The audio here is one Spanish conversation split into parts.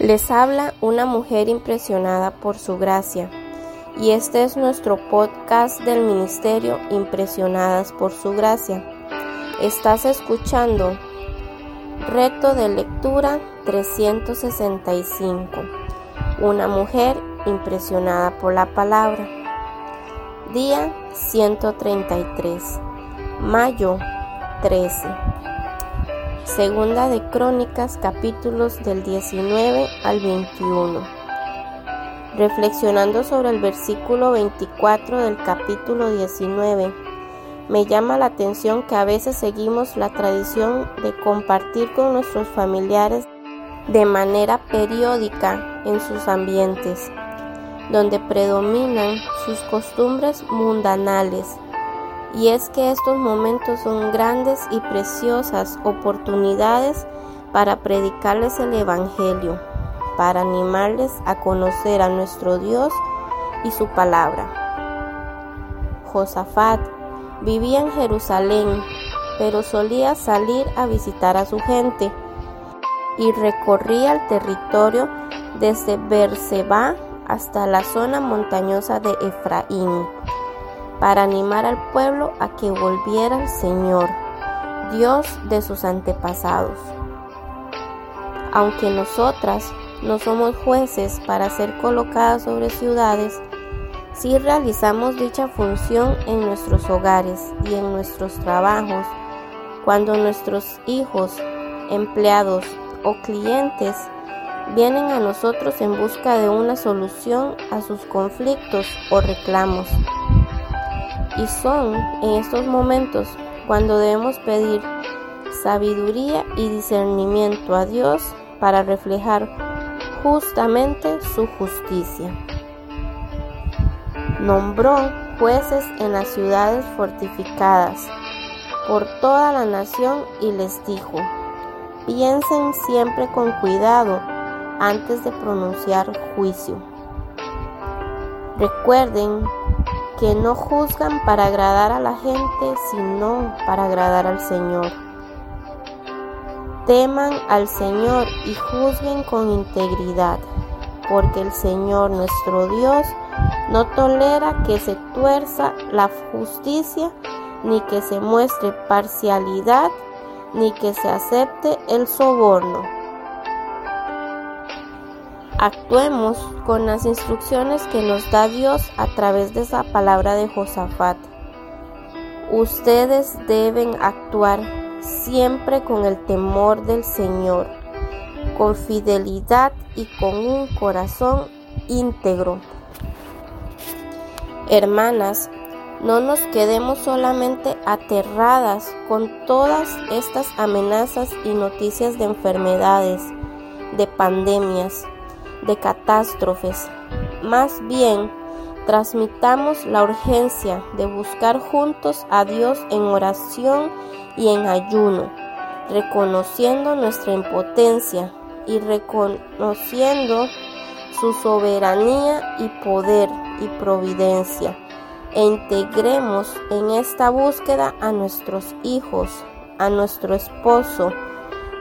Les habla una mujer impresionada por su gracia y este es nuestro podcast del Ministerio Impresionadas por su gracia. Estás escuchando Reto de Lectura 365. Una mujer impresionada por la palabra. Día 133. Mayo 13. Segunda de Crónicas capítulos del 19 al 21. Reflexionando sobre el versículo 24 del capítulo 19, me llama la atención que a veces seguimos la tradición de compartir con nuestros familiares de manera periódica en sus ambientes, donde predominan sus costumbres mundanales y es que estos momentos son grandes y preciosas oportunidades para predicarles el Evangelio, para animarles a conocer a nuestro Dios y su palabra. Josafat vivía en Jerusalén, pero solía salir a visitar a su gente y recorría el territorio desde Berseba hasta la zona montañosa de Efraín para animar al pueblo a que volviera al Señor, Dios de sus antepasados. Aunque nosotras no somos jueces para ser colocadas sobre ciudades, sí realizamos dicha función en nuestros hogares y en nuestros trabajos, cuando nuestros hijos, empleados o clientes vienen a nosotros en busca de una solución a sus conflictos o reclamos. Y son en estos momentos cuando debemos pedir sabiduría y discernimiento a Dios para reflejar justamente su justicia. Nombró jueces en las ciudades fortificadas por toda la nación y les dijo, piensen siempre con cuidado antes de pronunciar juicio. Recuerden que no juzgan para agradar a la gente, sino para agradar al Señor. Teman al Señor y juzguen con integridad, porque el Señor nuestro Dios no tolera que se tuerza la justicia, ni que se muestre parcialidad, ni que se acepte el soborno. Actuemos con las instrucciones que nos da Dios a través de esa palabra de Josafat. Ustedes deben actuar siempre con el temor del Señor, con fidelidad y con un corazón íntegro. Hermanas, no nos quedemos solamente aterradas con todas estas amenazas y noticias de enfermedades, de pandemias, de catástrofes. Más bien, transmitamos la urgencia de buscar juntos a Dios en oración y en ayuno, reconociendo nuestra impotencia y reconociendo su soberanía y poder y providencia. E integremos en esta búsqueda a nuestros hijos, a nuestro esposo,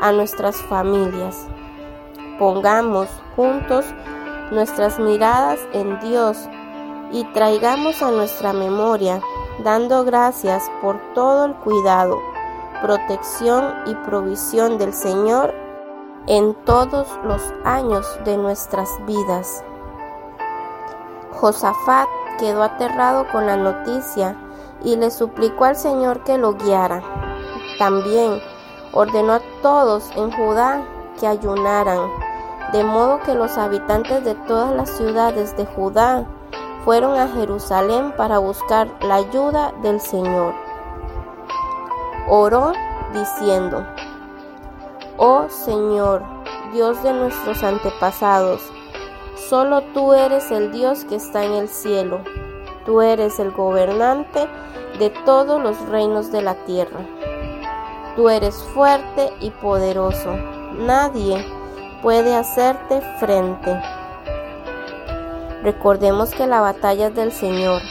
a nuestras familias. Pongamos juntos nuestras miradas en Dios y traigamos a nuestra memoria, dando gracias por todo el cuidado, protección y provisión del Señor en todos los años de nuestras vidas. Josafat quedó aterrado con la noticia y le suplicó al Señor que lo guiara. También ordenó a todos en Judá que ayunaran de modo que los habitantes de todas las ciudades de Judá fueron a Jerusalén para buscar la ayuda del Señor. Oró diciendo, Oh Señor, Dios de nuestros antepasados, solo tú eres el Dios que está en el cielo, tú eres el gobernante de todos los reinos de la tierra. Tú eres fuerte y poderoso, nadie puede hacerte frente. Recordemos que la batalla es del Señor.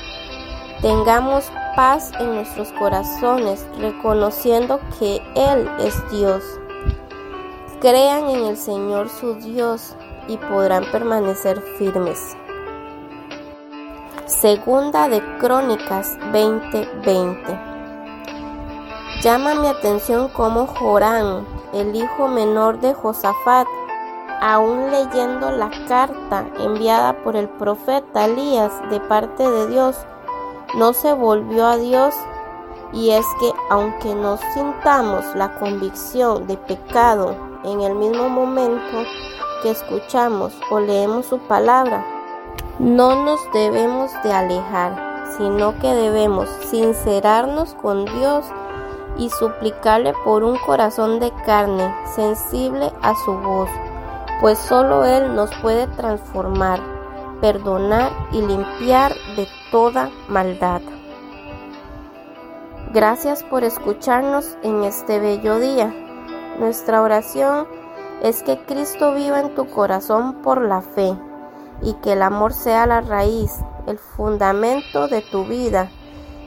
Tengamos paz en nuestros corazones, reconociendo que Él es Dios. crean en el Señor su Dios y podrán permanecer firmes. Segunda de Crónicas 20:20 Llama mi atención cómo Jorán, el hijo menor de Josafat, aún leyendo la carta enviada por el profeta Elías de parte de Dios, no se volvió a Dios. Y es que aunque nos sintamos la convicción de pecado en el mismo momento que escuchamos o leemos su palabra, no nos debemos de alejar, sino que debemos sincerarnos con Dios y suplicarle por un corazón de carne sensible a su voz, pues solo Él nos puede transformar, perdonar y limpiar de toda maldad. Gracias por escucharnos en este bello día. Nuestra oración es que Cristo viva en tu corazón por la fe y que el amor sea la raíz, el fundamento de tu vida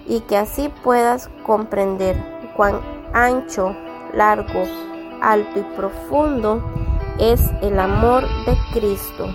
y que así puedas comprender cuán ancho, largo, alto y profundo es el amor de Cristo.